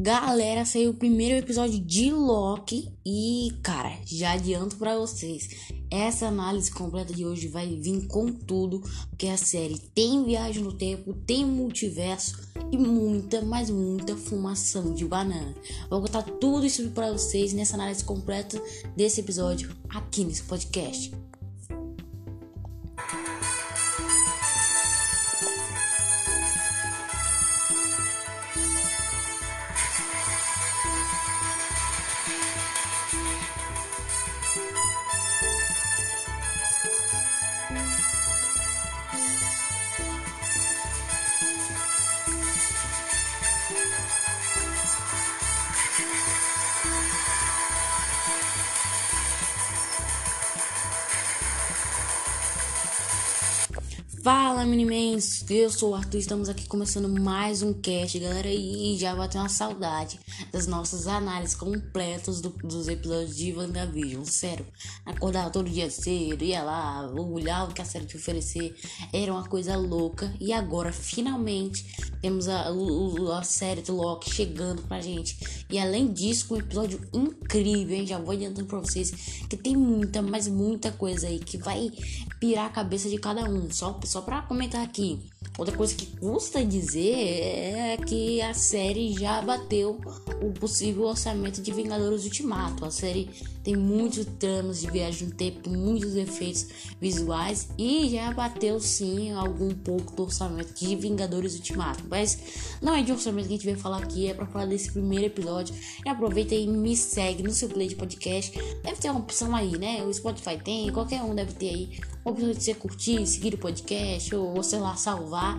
Galera, saiu o primeiro episódio de Loki e, cara, já adianto para vocês, essa análise completa de hoje vai vir com tudo, porque a série tem viagem no tempo, tem multiverso e muita, mas muita fumação de banana. Vou contar tudo isso para vocês nessa análise completa desse episódio aqui nesse podcast. Fala Minimens, eu sou o Arthur, estamos aqui começando mais um cast, galera, e já bateu uma saudade das nossas análises completas do, dos episódios de WandaVision, sério, acordava todo dia cedo, ia lá, olhava o que a série te oferecer, era uma coisa louca, e agora, finalmente, temos a, a, a série do Loki chegando pra gente, e além disso, um episódio incrível, hein, já vou adiantando pra vocês, que tem muita, mas muita coisa aí, que vai pirar a cabeça de cada um, só, só para comentar aqui, outra coisa que custa dizer é que a série já bateu o possível orçamento de Vingadores Ultimato. A série tem muitos tramas de viagem no tempo, muitos efeitos visuais e já bateu sim algum pouco do orçamento de Vingadores Ultimato. Mas não é de orçamento que a gente vai falar aqui, é para falar desse primeiro episódio. E aproveita e me segue no seu play de podcast. Deve ter uma opção aí, né? O Spotify tem, qualquer um deve ter aí opção de você curtir, seguir o podcast ou você lá salvar.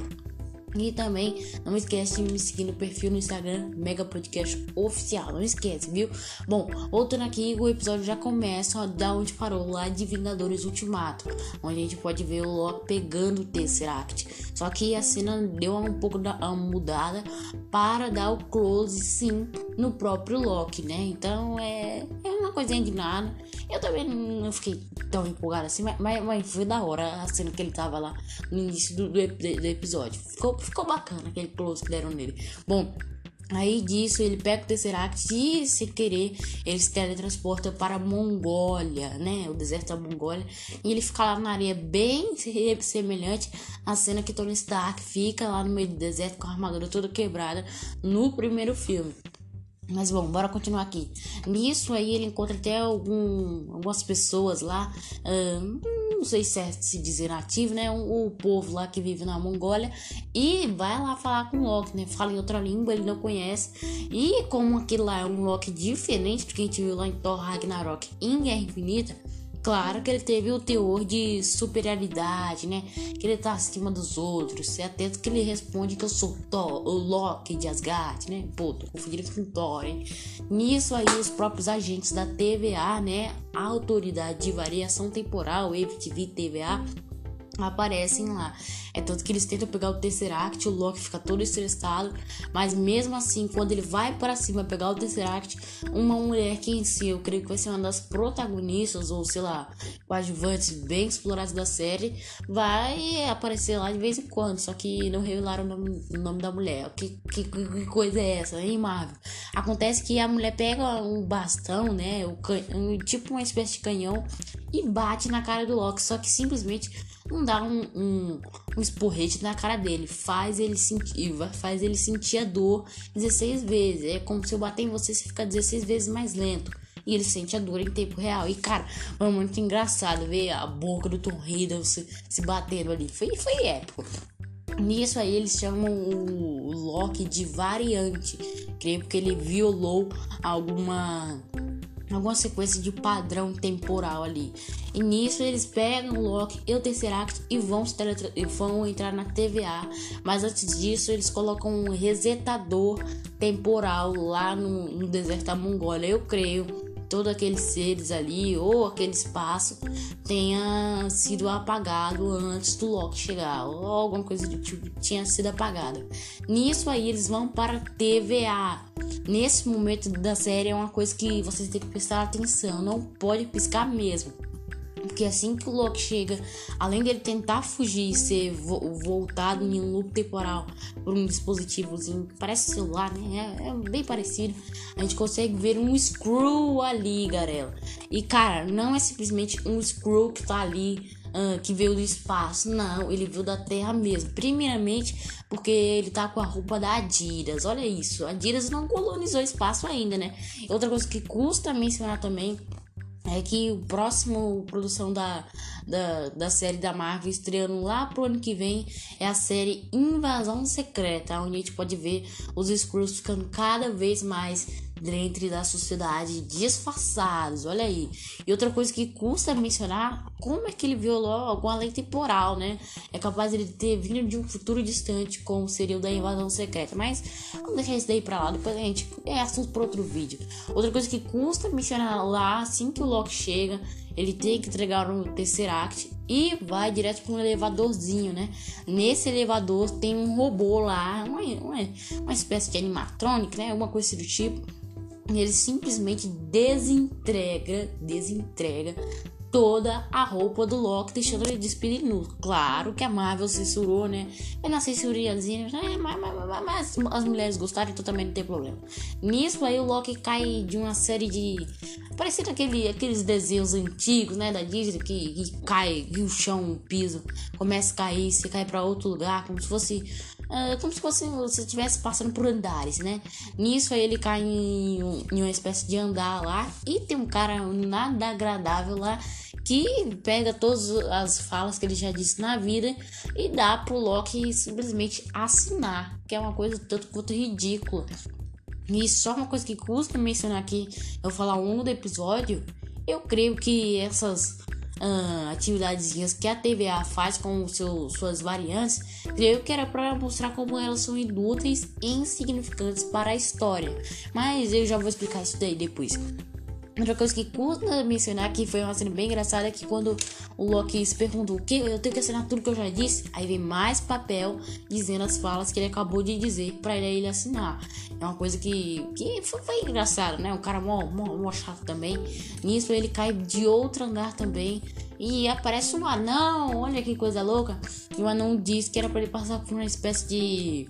E também não esquece de me seguir no perfil no Instagram Mega Podcast Oficial. Não esquece, viu? Bom, voltando aqui, o episódio já começa ó, da onde parou, lá de Vingadores Ultimato, onde a gente pode ver o Loki pegando o Tesseract. Só que a cena deu um pouco da uma mudada para dar o close, sim, no próprio Loki, né? Então é, é uma coisinha de nada. Eu também não fiquei tão empolgado assim, mas, mas, foi da hora a cena que ele tava lá no início do, do, do episódio. Ficou, ficou bacana aquele close que deram nele. Bom, Aí disso ele pega o Tesseract e, sem querer, ele se teletransporta para a Mongólia, né? O deserto da Mongólia. E ele fica lá na areia, bem semelhante à cena que Tony Stark fica lá no meio do deserto com a armadura toda quebrada no primeiro filme. Mas bom, bora continuar aqui. Nisso aí ele encontra até algum, algumas pessoas lá, não sei se é se dizer nativo, né? O, o, povo lá que vive na Mongólia. E vai lá falar com o Loki, né? Fala em outra língua, ele não conhece. E como aquele lá é um Loki diferente do que a gente viu lá em Thor Ragnarok em Guerra Infinita Claro que ele teve o teor de superioridade, né? Que ele tá acima dos outros. É até que ele responde que eu sou Thor, o Loki de Asgard, né? Pô, tô confundindo com Thor, hein? Nisso aí, os próprios agentes da TVA, né? A Autoridade de Variação Temporal, EVTV TVA, aparecem lá. É tanto que eles tentam pegar o Tesseract, o Loki fica todo estressado, mas mesmo assim, quando ele vai para cima pegar o Tesseract, uma mulher que em si eu creio que vai ser uma das protagonistas, ou sei lá, coadjuvantes bem explorados da série, vai aparecer lá de vez em quando, só que não revelaram o nome, o nome da mulher. Que, que, que, coisa é essa, hein, Marvel? Acontece que a mulher pega um bastão, né, um, tipo uma espécie de canhão, e bate na cara do Loki, só que simplesmente não dá um, um, um esporrete na cara dele, faz ele sentir, faz ele sentir a dor 16 vezes. É como se eu bater em você, você fica 16 vezes mais lento. E ele sente a dor em tempo real. E, cara, foi muito engraçado ver a boca do Tom Hiddleston se, se batendo ali. Foi, foi épico. Nisso aí eles chamam o Loki de variante. Creio que ele violou alguma alguma sequência de padrão temporal ali. E nisso eles pegam o Loki e o Tesseract e vão, e vão entrar na TVA. Mas antes disso, eles colocam um resetador temporal lá no, no deserto da Mongólia. Eu creio todos aqueles seres ali ou aquele espaço tenha sido apagado antes do Loki chegar ou alguma coisa do tipo tinha sido apagada. Nisso aí eles vão para TVA. Nesse momento da série é uma coisa que vocês têm que prestar atenção, não pode piscar mesmo. Porque assim que o Loki chega, além dele tentar fugir e ser vo voltado em um loop temporal por um dispositivozinho que parece celular, né? É, é, bem parecido. A gente consegue ver um Screw ali, galera. E cara, não é simplesmente um Screw que tá ali. Uh, que veio do espaço, não, ele veio da Terra mesmo. Primeiramente, porque ele tá com a roupa da Adidas. Olha isso, a Adidas não colonizou espaço ainda, né? Outra coisa que custa mencionar também é que o próximo produção da, da, da série da Marvel estreando lá pro ano que vem é a série Invasão Secreta, onde a gente pode ver os Skrulls ficando cada vez mais dentro da sociedade disfarçados, olha aí. E outra coisa que custa mencionar, como é que ele violou alguma lei temporal, né? É capaz ele ter vindo de um futuro distante, como seria o da invasão secreta. Mas vamos deixar isso daí pra lá, depois a gente é assunto para outro vídeo. Outra coisa que custa mencionar lá, assim que o Loki chega, ele tem que entregar o Tesseract e vai direto para um elevadorzinho, né? Nesse elevador tem um robô lá, uma, uma, uma espécie de animatronic, né? Alguma coisa do tipo ele simplesmente desentrega, desentrega toda a roupa do Loki, deixando ele despedido nu. Claro que a Marvel censurou, né? É na censuriazinha, é, mas, mas, mas, as mulheres gostaram, então também não tem problema. Nisso aí o Loki cai de uma série de. Parecendo aquele, aqueles desenhos antigos, né? Da Disney, que, que cai, que o chão, o piso começa a cair, você cai para outro lugar, como se fosse Uh, como se fosse você estivesse passando por andares, né? Nisso aí ele cai em, em, uma espécie de andar lá e tem um cara nada agradável lá que pega todas as falas que ele já disse na vida e dá pro Loki simplesmente assinar, que é uma coisa tanto quanto ridícula. E só uma coisa que custa mencionar aqui, eu falar ao longo do episódio, eu creio que essas uh, que a TVA faz com seu, suas variantes, creio que era para mostrar como elas são inúteis e insignificantes para a história. Mas eu já vou explicar isso daí depois. Outra coisa que custa mencionar que foi uma cena bem engraçada é que quando o Loki se perguntou o que eu tenho que assinar tudo que eu já disse, aí vem mais papel dizendo as falas que ele acabou de dizer para ele assinar. É uma coisa que, que foi, foi engraçado, né? Um cara mó, mó, mó chato também. Nisso ele cai de outro andar também e aparece um anão. Olha que coisa louca. E o anão diz que era para ele passar por uma espécie de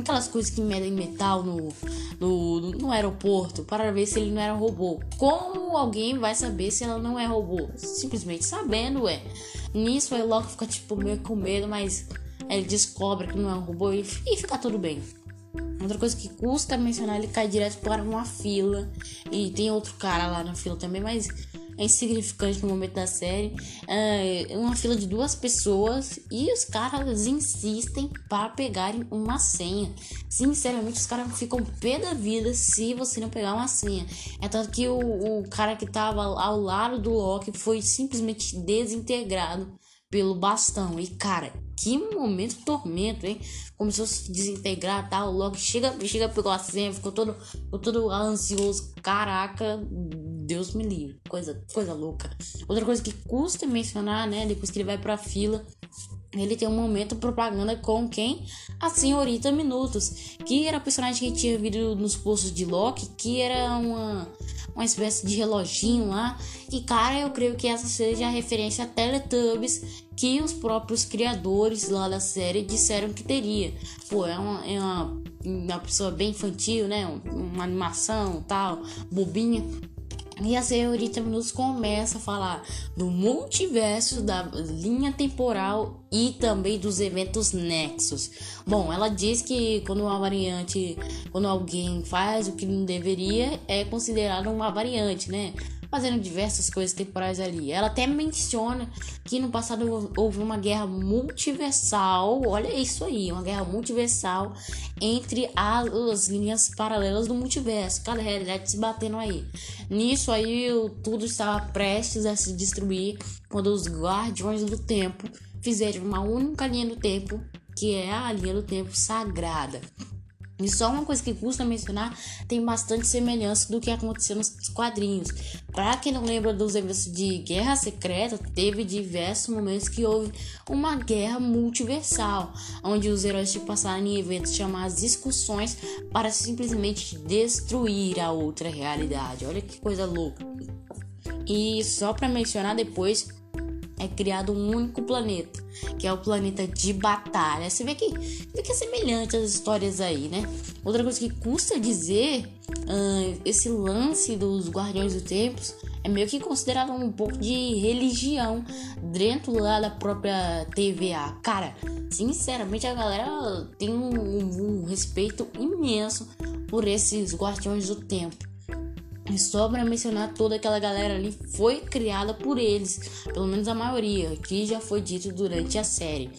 aquelas coisas que medem metal no, no, no aeroporto para ver se ele não era um robô. Como alguém vai saber se ela não é robô? Simplesmente sabendo, é. Nisso aí logo fica tipo meio com medo, mas ele descobre que não é um robô e, e fica tudo bem. Outra coisa que custa mencionar, ele cai direto para uma fila. E tem outro cara lá na fila também, mas é insignificante no momento da série. É uma fila de duas pessoas e os caras insistem para pegarem uma senha. Sinceramente, os caras ficam pé da vida se você não pegar uma senha. É tanto que o, o cara que tava ao lado do Loki foi simplesmente desintegrado pelo bastão. E cara, que momento tormento, hein? Começou a se desintegrar tal. Logo chega, chega, pegou a senha, ficou todo, ficou todo ansioso. Caraca, Deus me livre. Coisa, coisa louca. Outra coisa que custa mencionar, né? Depois que ele vai pra fila, ele tem um momento propaganda com quem? A senhorita Minutos, que era a personagem que tinha vindo nos postos de Loki, que era uma uma espécie de reloginho lá. E cara, eu creio que essa seja a referência a Teletubbies que os próprios criadores lá da série disseram que teria. Pô, é uma, é uma, uma pessoa bem infantil, né? Uma animação tal, bobinha. E a senhorita Minus começa a falar do multiverso, da linha temporal e também dos eventos nexos. Bom, ela diz que quando uma variante, quando alguém faz o que não deveria, é considerado uma variante, né? Fazendo diversas coisas temporais ali. Ela até menciona que no passado houve uma guerra multiversal, olha isso aí, uma guerra multiversal entre as linhas paralelas do multiverso, cada realidade se batendo aí. Nisso aí tudo estava prestes a se destruir quando os Guardiões do Tempo fizeram uma única linha do tempo, que é a linha do tempo sagrada. E só uma coisa que custa mencionar, tem bastante semelhança do que aconteceu nos quadrinhos. Para quem não lembra dos eventos de Guerra Secreta, teve diversos momentos que houve uma guerra multiversal, onde os heróis se passaram em eventos chamados discussões para simplesmente destruir a outra realidade. Olha que coisa louca. E só para mencionar depois, é criado um único planeta, que é o planeta de batalha. Você vê que, é semelhante às histórias aí, né? Outra coisa que custa dizer, uh, esse lance dos Guardiões do Tempos é meio que considerado um pouco de religião dentro lá da própria TVA. Cara, sinceramente a galera tem um, um respeito imenso por esses Guardiões do Tempo. E só para mencionar toda aquela galera ali foi criada por eles, pelo menos a maioria, que já foi dito durante a série.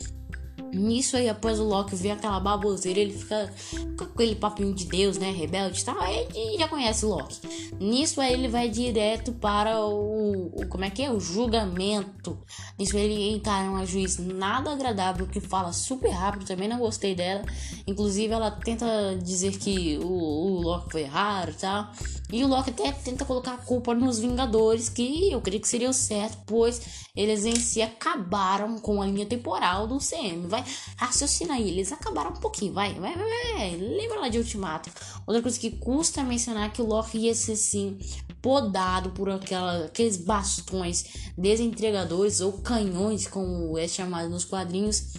Nisso aí, após o Loki ver aquela baboseira, ele fica com aquele papinho de Deus, né? Rebelde e tal. Aí já conhece o Loki. Nisso aí, ele vai direto para o, o. Como é que é? O julgamento. Nisso aí, ele encara uma juiz nada agradável que fala super rápido. Também não gostei dela. Inclusive, ela tenta dizer que o, o Loki foi errado e tal. E o Loki até tenta colocar a culpa nos Vingadores, que eu creio que seria o certo, pois eles em si acabaram com a linha temporal do CM. Vai, raciocina aí, eles acabaram um pouquinho, vai, vai, vai, vai. Lembra lá de Ultimato. Outra coisa que custa mencionar é que o Loki ia ser sim podado por aquela, aqueles bastões desentregadores ou canhões, como é chamado nos quadrinhos.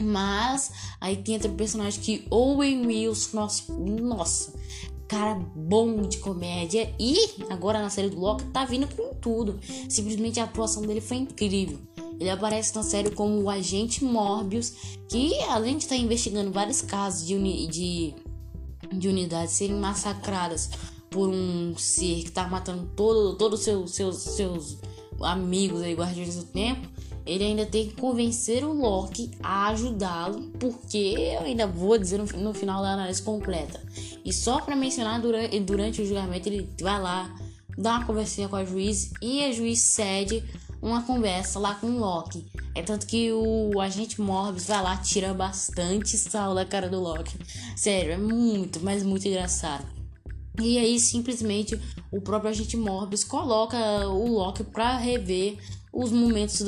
Mas aí tem outro personagem que Owen Wilson, nossa, nossa, cara bom de comédia. E agora na série do Loki tá vindo com tudo. Simplesmente a atuação dele foi incrível. Ele aparece na série como o agente Morbius, que além de estar tá investigando vários casos de, uni de, de unidades serem massacradas por um ser que tá matando todos todo seu, seus, seus amigos aí, guardiões do tempo, ele ainda tem que convencer o Loki a ajudá-lo, porque eu ainda vou dizer no, no, final da análise completa. E só para mencionar, durante, durante o julgamento, ele vai lá, dá uma conversinha com a juiz e a juiz cede uma conversa lá com o Loki. É tanto que o agente Morbius vai lá, tira bastante sal da cara do Loki. Sério, é muito, mas muito engraçado. E aí, simplesmente, o próprio agente Morbius coloca o Loki pra rever os momentos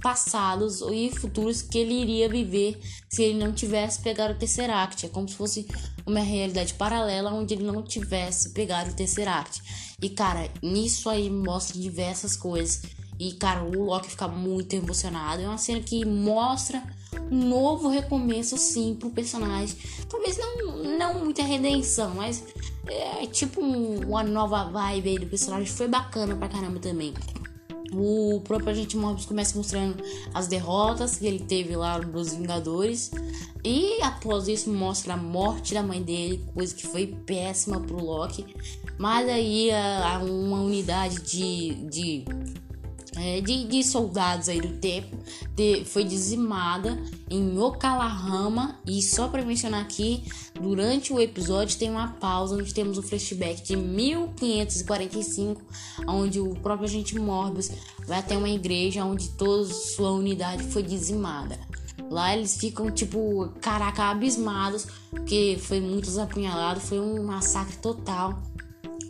passados e futuros que ele iria viver se ele não tivesse pegado o Tesseract. É como se fosse uma realidade paralela onde ele não tivesse pegado o Tesseract. E cara, nisso aí mostra diversas coisas. E cara, o Loki fica muito emocionado. É uma cena que mostra um novo recomeço sim pro personagem. Talvez não, não muita redenção, mas é tipo um, uma nova vibe aí do personagem. Foi bacana pra caramba também. O próprio agente Morbius começa mostrando as derrotas que ele teve lá dos Vingadores. E após isso mostra a morte da mãe dele, coisa que foi péssima pro Loki. Mas aí a uma unidade de, de é, de, de, soldados aí do tempo de, foi dizimada em Oklahoma e só para mencionar aqui durante o episódio tem uma pausa onde temos o flashback de 1545 onde o próprio agente Morbius vai até uma igreja onde toda sua unidade foi dizimada Lá eles ficam, tipo, caraca, abismados, porque foi muitos apunhalados, foi um massacre total.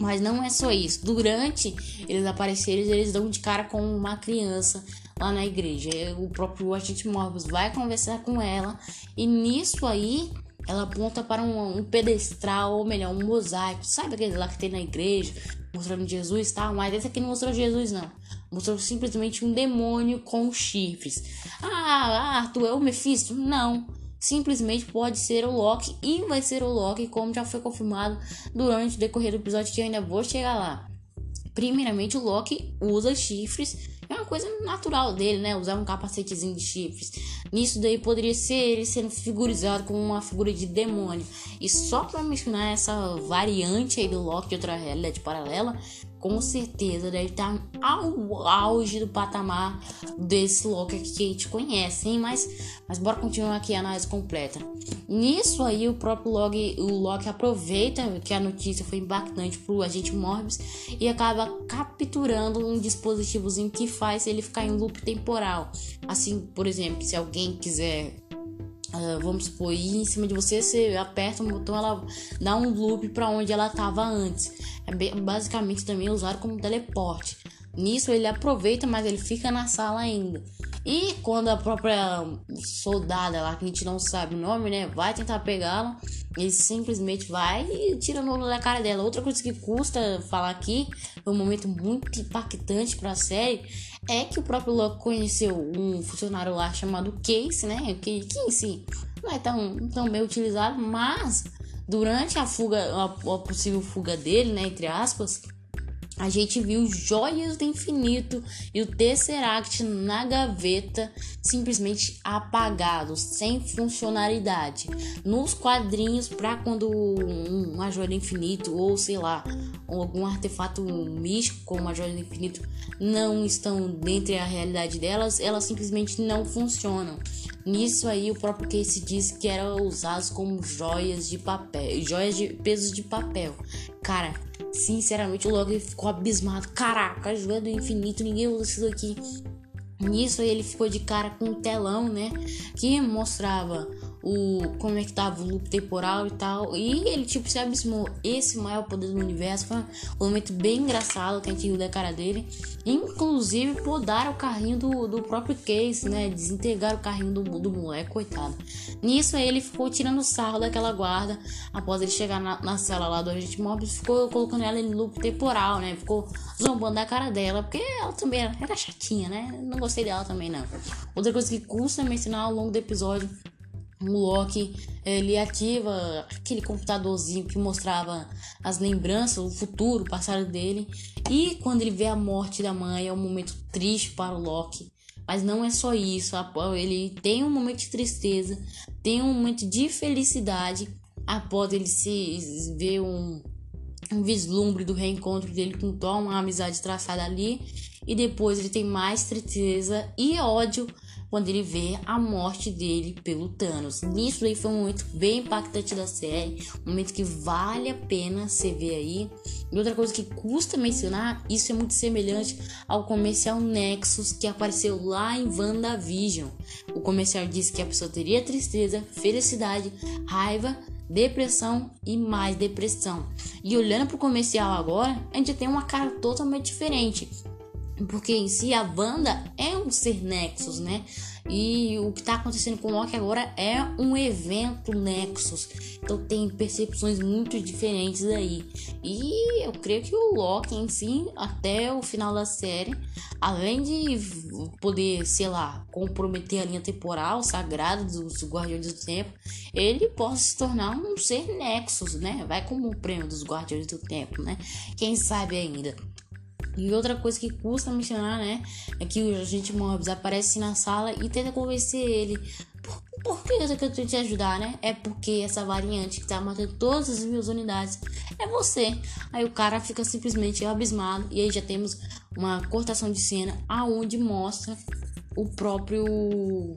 Mas não é só isso. Durante eles aparecerem, eles dão de cara com uma criança lá na igreja. O próprio agente Morbius vai conversar com ela e nisso aí ela aponta para um, um, pedestral, ou melhor, um mosaico. Sabe aquele lá que tem na igreja, mostrando Jesus e tal? Mas esse aqui não mostrou Jesus, não. Mostrou simplesmente um demônio com chifres. Ah, Arthur, é o Mephisto? Não simplesmente pode ser o Loki e vai ser o Loki, como já foi confirmado durante o decorrer do episódio que eu ainda vou chegar lá. Primeiramente, o Loki usa chifres, é uma coisa natural dele, né? Usar um capacetezinho de chifres. Nisso daí poderia ser ele sendo figurizado como uma figura de demônio. E só para mencionar essa variante aí do Loki de outra realidade paralela, com certeza deve estar ao auge do patamar desse Loki que a gente conhece, hein? Mas, mas bora continuar aqui a análise completa. Nisso aí, o próprio Loki, o Loki aproveita que a notícia foi impactante pro agente Morbius e acaba capturando um dispositivozinho que faz ele ficar em loop temporal. Assim, por exemplo, se alguém quiser Uh, vamos supor, ir em cima de você, você aperta um botão, ela dá um loop para onde ela estava antes. É basicamente também usado como teleporte. Nisso ele aproveita, mas ele fica na sala ainda. E quando a própria soldada lá, que a gente não sabe o nome, né, vai tentar pegá-la, ele simplesmente vai e tira no olho da cara dela. Outra coisa que custa falar aqui, um momento muito impactante pra série, é que o próprio Loki conheceu um funcionário lá chamado Case, né? Que, que em si não é tão, tão bem utilizado, mas durante a fuga, a, a possível fuga dele, né, entre aspas, a gente viu joias do infinito e o Tesseract na gaveta simplesmente apagados, sem funcionalidade. Nos quadrinhos, para quando uma joia do infinito ou sei lá, algum artefato místico como a joia do infinito não estão dentro da realidade delas, elas simplesmente não funcionam. Nisso aí o próprio Case disse que eram usados como joias de papel, joias de pesos de papel. Cara, sinceramente o Logan ficou abismado. Caraca, joia do infinito, ninguém usa isso daqui. Nisso aí ele ficou de cara com um telão, né? Que mostrava o como é que tava o loop temporal e tal. E ele tipo se abismou. Esse maior poder do universo foi um momento bem engraçado que a gente viu da cara dele. Inclusive podaram o carrinho do, do próprio Case, né? Desintegraram o carrinho do, do moleque, coitado. Nisso ele ficou tirando sarro daquela guarda. Após ele chegar na, na cela lá do agente móvel, ficou colocando ela em loop temporal, né? Ficou zombando da cara dela, porque ela também era, era chatinha, né? Não gostei dela também, não. Outra coisa que custa mencionar ao longo do episódio Loki ele ativa aquele computadorzinho que mostrava as lembranças, o futuro, o passado dele. E quando ele vê a morte da mãe, é um momento triste para o Loki. Mas não é só isso, ele tem um momento de tristeza, tem um momento de felicidade após ele se ver um, um vislumbre do reencontro dele com Tom, uma amizade traçada ali. E depois ele tem mais tristeza e ódio quando ele vê a morte dele pelo Thanos. Nisso aí foi um momento bem impactante da série, um momento que vale a pena você ver aí. E outra coisa que custa mencionar, isso é muito semelhante ao comercial Nexus que apareceu lá em WandaVision. O comercial disse que a pessoa teria tristeza, felicidade, raiva, depressão e mais depressão. E olhando para o comercial agora, a gente tem uma cara totalmente diferente. Porque em si a Wanda é um ser Nexus, né? E o que está acontecendo com o Loki agora é um evento Nexus. Então tem percepções muito diferentes aí. E eu creio que o Loki em si, até o final da série, além de poder, sei lá, comprometer a linha temporal sagrada dos Guardiões do Tempo, ele possa se tornar um ser Nexus, né? Vai como um prêmio dos Guardiões do Tempo, né? Quem sabe ainda. E outra coisa que custa mencionar, né, é que o agente Morbius aparece na sala e tenta convencer ele. Por, por que eu tento te ajudar, né? É porque essa variante que tá matando todas as minhas unidades é você. Aí o cara fica simplesmente abismado e aí já temos uma cortação de cena aonde mostra o próprio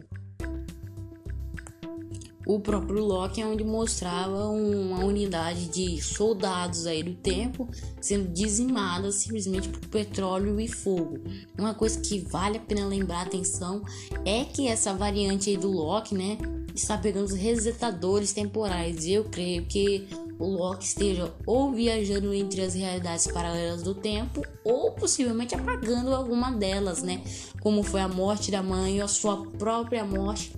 o próprio Loki, onde mostrava uma unidade de soldados aí do tempo sendo dizimada simplesmente por petróleo e fogo. Uma coisa que vale a pena lembrar atenção é que essa variante aí do Loki, né, está pegando os resetadores temporais. E eu creio que o Loki esteja ou viajando entre as realidades paralelas do tempo ou possivelmente apagando alguma delas, né? Como foi a morte da mãe ou a sua própria morte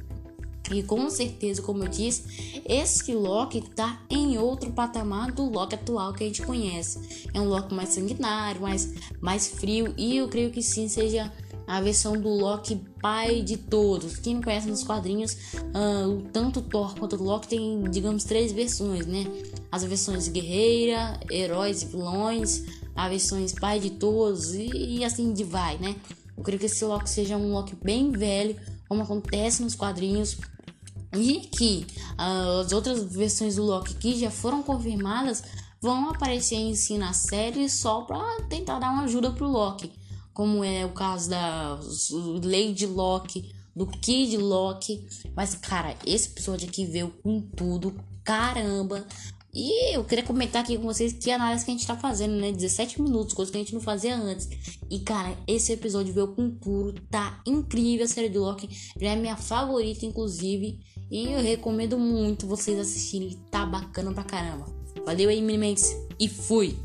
e com certeza, como eu disse, esse Loki tá em outro patamar do Loki atual que a gente conhece. É um Loki mais sanguinário, mais, mais frio, e eu creio que sim seja a versão do Loki pai de todos. Quem não conhece nos quadrinhos, uh, tanto Thor quanto o Loki tem, digamos, três versões, né? As versões guerreira, heróis e vilões, as versões pai de todos e, e assim de vai, né? Eu creio que esse Loki seja um Loki bem velho, como acontece nos quadrinhos e que uh, as outras versões do Loki que já foram confirmadas vão aparecer em si na série só para tentar dar uma ajuda pro Loki, como é o caso da Lady Loki, do Kid Loki. Mas cara, esse episódio aqui veio com tudo, caramba. E eu queria comentar aqui com vocês que análise que a gente tá fazendo, né? 17 minutos, coisa que a gente não fazia antes. E cara, esse episódio veio com puro, tá incrível a série do Loki. Já é minha favorita, inclusive. E eu recomendo muito vocês assistirem, tá bacana pra caramba. Valeu aí, Mini e fui!